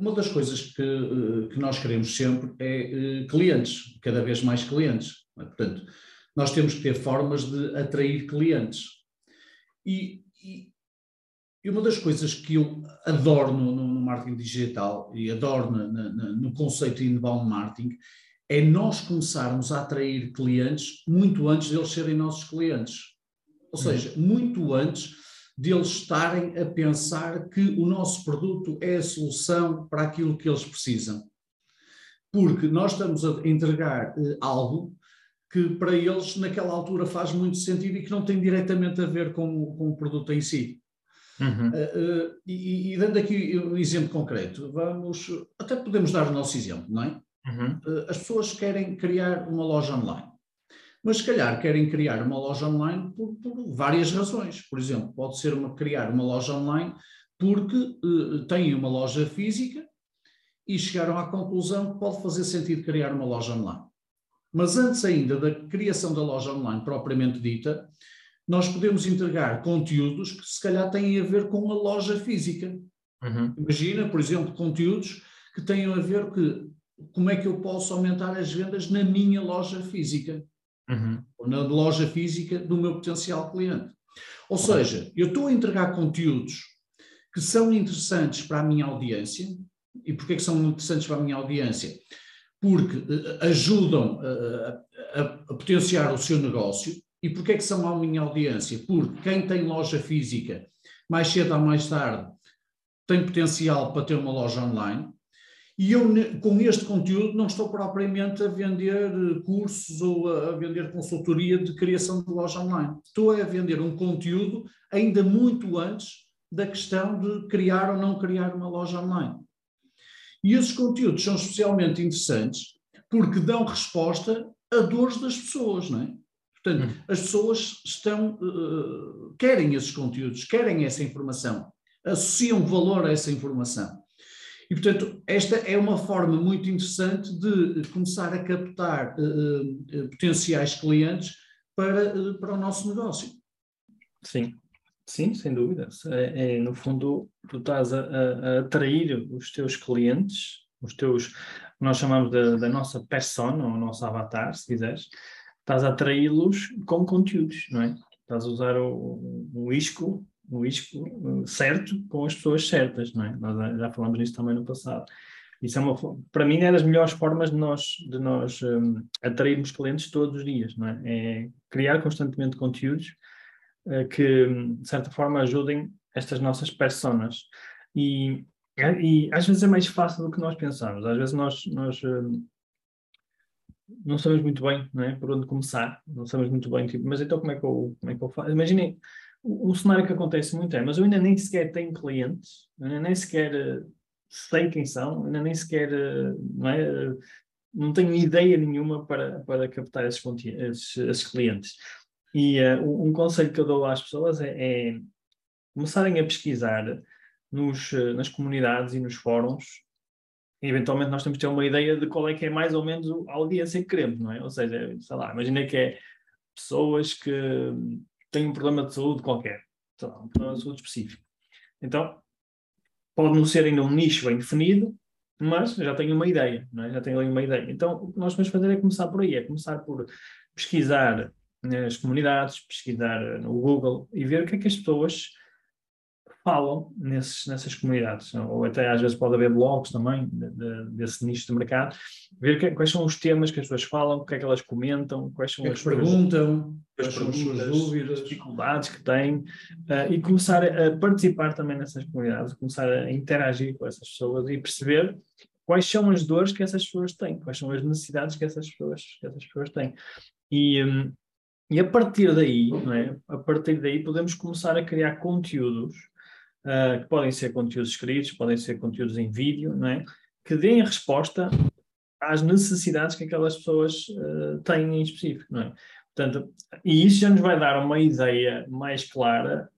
Uma das coisas que, que nós queremos sempre é clientes, cada vez mais clientes. Portanto, nós temos que ter formas de atrair clientes. E, e, e uma das coisas que eu adoro no, no marketing digital e adoro na, na, no conceito de inbound marketing é nós começarmos a atrair clientes muito antes deles serem nossos clientes. Ou uhum. seja, muito antes deles estarem a pensar que o nosso produto é a solução para aquilo que eles precisam. Porque nós estamos a entregar uh, algo que para eles naquela altura faz muito sentido e que não tem diretamente a ver com, com o produto em si. Uhum. Uh, uh, e, e, dando aqui um exemplo concreto, vamos, até podemos dar o nosso exemplo, não é? Uhum. Uh, as pessoas querem criar uma loja online, mas se calhar querem criar uma loja online por, por várias razões. Por exemplo, pode ser uma, criar uma loja online porque têm uma loja física e chegaram à conclusão que pode fazer sentido criar uma loja online. Mas antes ainda da criação da loja online propriamente dita, nós podemos entregar conteúdos que se calhar têm a ver com a loja física. Uhum. Imagina, por exemplo, conteúdos que tenham a ver com como é que eu posso aumentar as vendas na minha loja física, uhum. na loja física do meu potencial cliente. Ou seja, eu estou a entregar conteúdos que são interessantes para a minha audiência. E porquê que são interessantes para a minha audiência? porque uh, ajudam uh, a, a, potenciar o seu negócio. E porquê que são a minha audiência? Porque quem tem loja física, mais cedo ou mais tarde, tem potencial para ter uma loja online. E eu, com este conteúdo, não estou propriamente a vender cursos ou a vender consultoria de criação de loja online. Estou a vender um conteúdo ainda muito antes da questão de criar ou não criar uma loja online. E esses conteúdos são especialmente interessantes porque dão resposta a dores das pessoas, não é? Portanto, hum. as pessoas estão, uh, querem esses conteúdos, querem essa informação, associam valor a essa informação. E, portanto, esta é uma forma muito interessante de começar a captar uh, uh, potenciais clientes para, para o nosso negócio. Sim. Sim, sem dúvida. É, é, no fundo, tu estás a, a, atrair os teus clientes, os teus, nós chamamos da, da nossa persona, ou nosso avatar, se quiseres, estás a atraí-los com conteúdos, não é? Estás a usar o, o isco, o isco uh, certo com as pessoas certas, não é? Nós já falamos nisso também no passado. Isso é uma, para mim, é das melhores formas de nós, de nós um, atrairmos clientes todos os dias, não é? É criar constantemente conteúdos eh, que, de certa forma, ajudem estas nossas personas. E, e às vezes é mais fácil do que nós pensamos. Às vezes nós, nós eh, não sabemos muito bem não é? por onde começar, não sabemos muito bem, tipo, mas então como é que eu, como é que eu faço? Imaginem, um cenário que acontece muito é, mas eu ainda nem sequer tenho clientes, ainda nem sequer eh, sei quem são, ainda nem sequer, não é? Não tenho ideia nenhuma para, para captar esses, esses, esses clientes. E uh, um conselho que eu dou às pessoas é, é começarem a pesquisar nos, nas comunidades e nos fóruns. E eventualmente nós temos que ter uma ideia de qual é que é mais ou menos a audiência que queremos, não é? Ou seja, sei lá, imagina que é pessoas que têm um problema de saúde qualquer, lá, um problema de saúde específico. Então, pode não ser ainda um nicho bem definido, mas já tenho uma ideia, é? já tenho ali uma ideia. Então, o que nós vamos fazer é começar por aí, é começar por pesquisar nas comunidades, pesquisar no Google e ver o que é que as pessoas falam nesses, nessas comunidades. Ou até às vezes pode haver blogs também de, de, desse nicho de mercado. Ver que, quais são os temas que as pessoas falam, o que é que elas comentam, quais são que é as perguntam, as, perguntas, dúvidas, dificuldades que têm uh, e começar a participar também nessas comunidades, começar a interagir com essas pessoas e perceber quais são as dores que essas pessoas têm, quais são as necessidades que essas pessoas, que essas pessoas têm. E, um, e a partir daí, é? a partir daí podemos começar a criar conteúdos, uh, que podem ser conteúdos escritos, podem ser conteúdos em vídeo, não é? que deem resposta às necessidades que aquelas pessoas uh, têm em específico, não é? Portanto, e isso já nos vai dar uma ideia mais clara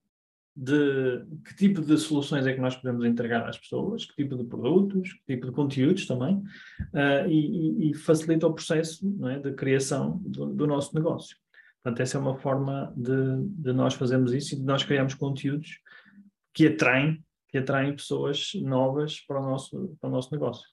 de que tipo de soluções é que nós podemos entregar às pessoas, que tipo de produtos, que tipo de conteúdos também, uh, e, e, facilita o processo é, de criação do, do, nosso negócio. Portanto, essa é uma forma de, de nós fazermos isso e de nós criarmos conteúdos que atraem, que atraem pessoas novas para o nosso, para o nosso negócio.